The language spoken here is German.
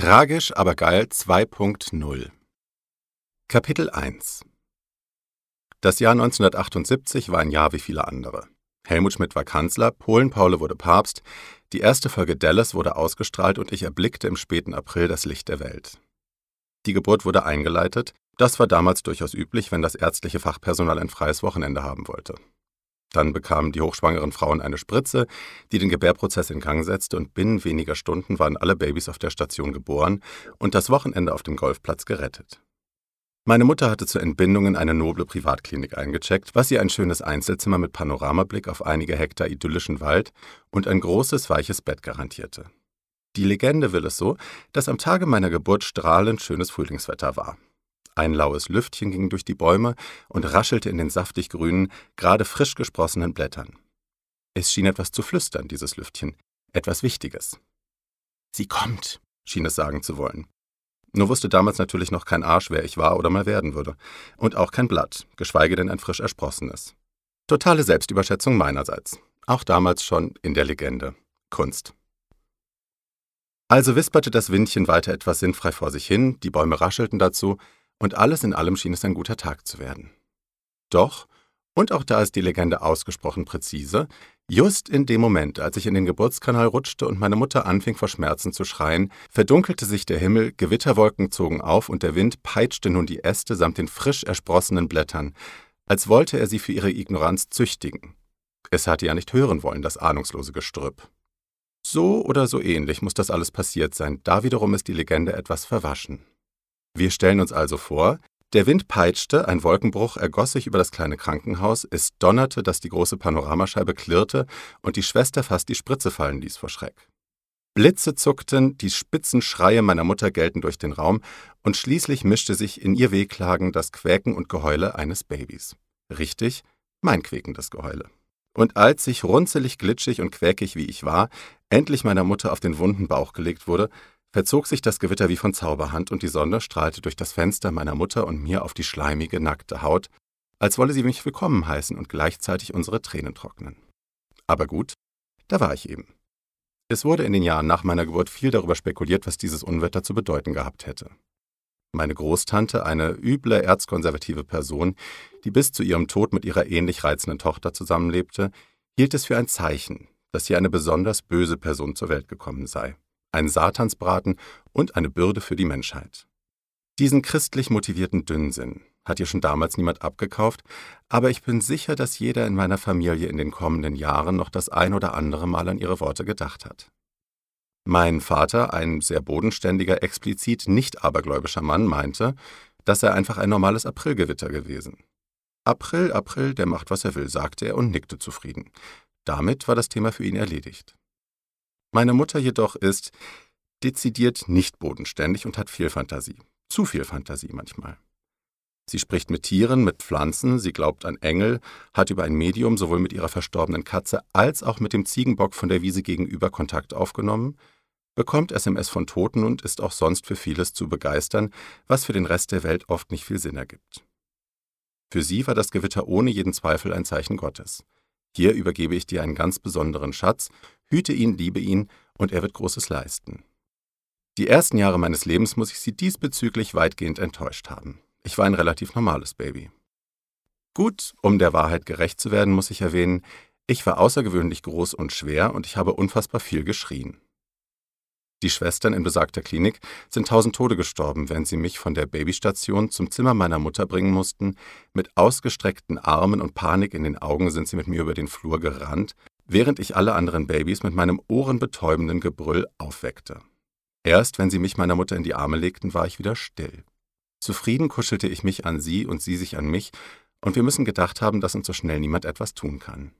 Tragisch, aber geil 2.0 Kapitel 1 Das Jahr 1978 war ein Jahr wie viele andere. Helmut Schmidt war Kanzler, Polen-Paule wurde Papst, die erste Folge Dallas wurde ausgestrahlt und ich erblickte im späten April das Licht der Welt. Die Geburt wurde eingeleitet, das war damals durchaus üblich, wenn das ärztliche Fachpersonal ein freies Wochenende haben wollte. Dann bekamen die hochschwangeren Frauen eine Spritze, die den Gebärprozess in Gang setzte, und binnen weniger Stunden waren alle Babys auf der Station geboren und das Wochenende auf dem Golfplatz gerettet. Meine Mutter hatte zur Entbindung in eine noble Privatklinik eingecheckt, was ihr ein schönes Einzelzimmer mit Panoramablick auf einige Hektar idyllischen Wald und ein großes, weiches Bett garantierte. Die Legende will es so, dass am Tage meiner Geburt strahlend schönes Frühlingswetter war. Ein laues Lüftchen ging durch die Bäume und raschelte in den saftig grünen, gerade frisch gesprossenen Blättern. Es schien etwas zu flüstern, dieses Lüftchen, etwas Wichtiges. Sie kommt, schien es sagen zu wollen. Nur wusste damals natürlich noch kein Arsch, wer ich war oder mal werden würde. Und auch kein Blatt, geschweige denn ein frisch ersprossenes. Totale Selbstüberschätzung meinerseits. Auch damals schon in der Legende. Kunst. Also wisperte das Windchen weiter etwas sinnfrei vor sich hin, die Bäume raschelten dazu, und alles in allem schien es ein guter Tag zu werden. Doch, und auch da ist die Legende ausgesprochen präzise, just in dem Moment, als ich in den Geburtskanal rutschte und meine Mutter anfing vor Schmerzen zu schreien, verdunkelte sich der Himmel, Gewitterwolken zogen auf und der Wind peitschte nun die Äste samt den frisch ersprossenen Blättern, als wollte er sie für ihre Ignoranz züchtigen. Es hatte ja nicht hören wollen, das ahnungslose Gestrüpp. So oder so ähnlich muss das alles passiert sein, da wiederum ist die Legende etwas verwaschen. Wir stellen uns also vor, der Wind peitschte, ein Wolkenbruch ergoss sich über das kleine Krankenhaus, es donnerte, dass die große Panoramascheibe klirrte und die Schwester fast die Spritze fallen ließ vor Schreck. Blitze zuckten, die spitzen Schreie meiner Mutter gellten durch den Raum, und schließlich mischte sich in ihr Wehklagen das Quäken und Geheule eines Babys. Richtig, mein quäkendes Geheule. Und als ich runzelig, glitschig und quäkig wie ich war, endlich meiner Mutter auf den wunden Bauch gelegt wurde, verzog sich das Gewitter wie von Zauberhand und die Sonne strahlte durch das Fenster meiner Mutter und mir auf die schleimige, nackte Haut, als wolle sie mich willkommen heißen und gleichzeitig unsere Tränen trocknen. Aber gut, da war ich eben. Es wurde in den Jahren nach meiner Geburt viel darüber spekuliert, was dieses Unwetter zu bedeuten gehabt hätte. Meine Großtante, eine üble erzkonservative Person, die bis zu ihrem Tod mit ihrer ähnlich reizenden Tochter zusammenlebte, hielt es für ein Zeichen, dass hier eine besonders böse Person zur Welt gekommen sei ein Satansbraten und eine Bürde für die Menschheit. Diesen christlich motivierten Dünnsinn hat ihr schon damals niemand abgekauft, aber ich bin sicher, dass jeder in meiner Familie in den kommenden Jahren noch das ein oder andere Mal an ihre Worte gedacht hat. Mein Vater, ein sehr bodenständiger, explizit nicht abergläubischer Mann, meinte, das sei einfach ein normales Aprilgewitter gewesen. April, April, der macht, was er will, sagte er und nickte zufrieden. Damit war das Thema für ihn erledigt. Meine Mutter jedoch ist dezidiert nicht bodenständig und hat viel Fantasie. Zu viel Fantasie manchmal. Sie spricht mit Tieren, mit Pflanzen, sie glaubt an Engel, hat über ein Medium sowohl mit ihrer verstorbenen Katze als auch mit dem Ziegenbock von der Wiese gegenüber Kontakt aufgenommen, bekommt SMS von Toten und ist auch sonst für vieles zu begeistern, was für den Rest der Welt oft nicht viel Sinn ergibt. Für sie war das Gewitter ohne jeden Zweifel ein Zeichen Gottes. Hier übergebe ich dir einen ganz besonderen Schatz, hüte ihn, liebe ihn, und er wird Großes leisten. Die ersten Jahre meines Lebens muss ich sie diesbezüglich weitgehend enttäuscht haben. Ich war ein relativ normales Baby. Gut, um der Wahrheit gerecht zu werden, muss ich erwähnen, ich war außergewöhnlich groß und schwer und ich habe unfassbar viel geschrien. Die Schwestern in besagter Klinik sind tausend Tode gestorben, während sie mich von der Babystation zum Zimmer meiner Mutter bringen mussten. Mit ausgestreckten Armen und Panik in den Augen sind sie mit mir über den Flur gerannt, während ich alle anderen Babys mit meinem ohrenbetäubenden Gebrüll aufweckte. Erst wenn sie mich meiner Mutter in die Arme legten, war ich wieder still. Zufrieden kuschelte ich mich an sie und sie sich an mich, und wir müssen gedacht haben, dass uns so schnell niemand etwas tun kann.